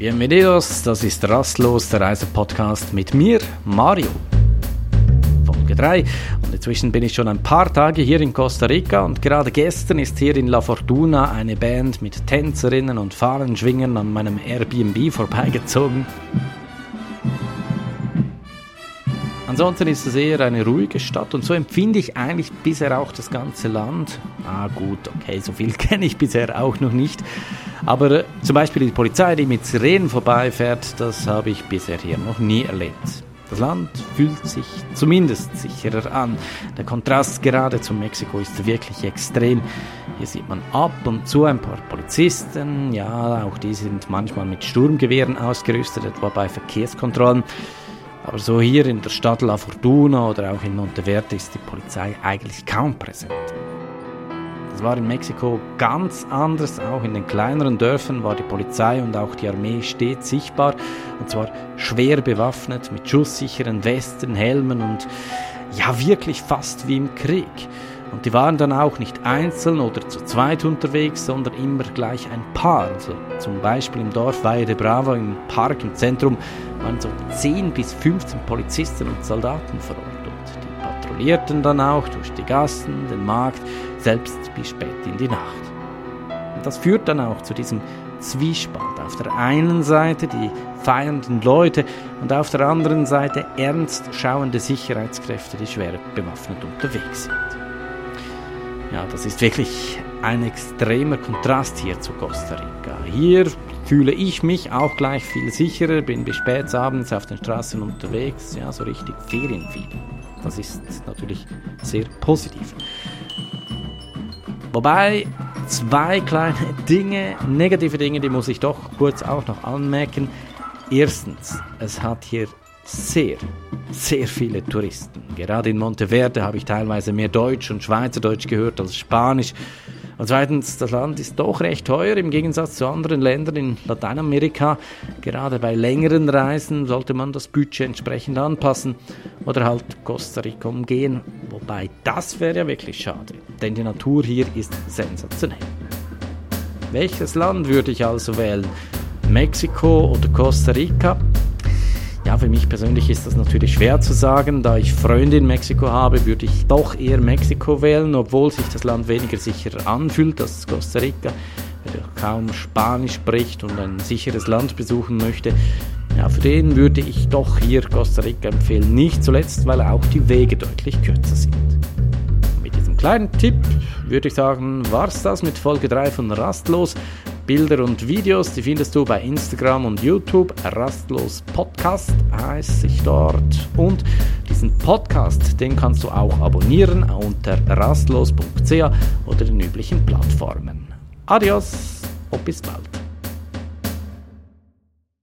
Bienvenidos, das ist Rastlos, der Reisepodcast mit mir, Mario. Folge 3 und inzwischen bin ich schon ein paar Tage hier in Costa Rica und gerade gestern ist hier in La Fortuna eine Band mit Tänzerinnen und Fahrenschwingern an meinem Airbnb vorbeigezogen. Ansonsten ist es eher eine ruhige Stadt und so empfinde ich eigentlich bisher auch das ganze Land. Ah gut, okay, so viel kenne ich bisher auch noch nicht. Aber äh, zum Beispiel die Polizei, die mit Sirenen vorbeifährt, das habe ich bisher hier noch nie erlebt. Das Land fühlt sich zumindest sicherer an. Der Kontrast gerade zu Mexiko ist wirklich extrem. Hier sieht man ab und zu ein paar Polizisten. Ja, auch die sind manchmal mit Sturmgewehren ausgerüstet, etwa bei Verkehrskontrollen. Aber so hier in der Stadt La Fortuna oder auch in Monteverde ist die Polizei eigentlich kaum präsent. Das war in Mexiko ganz anders. Auch in den kleineren Dörfern war die Polizei und auch die Armee stets sichtbar. Und zwar schwer bewaffnet mit schusssicheren Westen, Helmen und ja wirklich fast wie im Krieg. Und die waren dann auch nicht einzeln oder zu zweit unterwegs, sondern immer gleich ein Paar. Also zum Beispiel im Dorf Valle de Bravo im Park im Zentrum waren so 10 bis 15 Polizisten und Soldaten vor Ort. Und die patrouillierten dann auch durch die Gassen, den Markt, selbst bis spät in die Nacht. Und das führt dann auch zu diesem Zwiespalt. Auf der einen Seite die feiernden Leute und auf der anderen Seite ernst schauende Sicherheitskräfte, die schwer bewaffnet unterwegs sind. Ja, das ist wirklich ein extremer Kontrast hier zu Costa Rica. Hier fühle ich mich auch gleich viel sicherer, bin bis spät abends auf den Straßen unterwegs, ja, so richtig Ferienfieber. Das ist natürlich sehr positiv. Wobei zwei kleine Dinge, negative Dinge, die muss ich doch kurz auch noch anmerken. Erstens, es hat hier sehr, sehr viele Touristen. Gerade in Monteverde habe ich teilweise mehr Deutsch und Schweizerdeutsch gehört als Spanisch. Und zweitens, das Land ist doch recht teuer im Gegensatz zu anderen Ländern in Lateinamerika. Gerade bei längeren Reisen sollte man das Budget entsprechend anpassen oder halt Costa Rica umgehen. Wobei das wäre ja wirklich schade, denn die Natur hier ist sensationell. Welches Land würde ich also wählen? Mexiko oder Costa Rica? Ja, für mich persönlich ist das natürlich schwer zu sagen. Da ich Freunde in Mexiko habe, würde ich doch eher Mexiko wählen, obwohl sich das Land weniger sicher anfühlt als Costa Rica. Wer kaum Spanisch spricht und ein sicheres Land besuchen möchte, ja, für den würde ich doch hier Costa Rica empfehlen. Nicht zuletzt, weil auch die Wege deutlich kürzer sind. Mit diesem kleinen Tipp würde ich sagen, war's das mit Folge 3 von Rastlos. Bilder und Videos, die findest du bei Instagram und YouTube. Rastlos Podcast heißt sich dort. Und diesen Podcast, den kannst du auch abonnieren unter rastlos.ch oder den üblichen Plattformen. Adios und bis bald.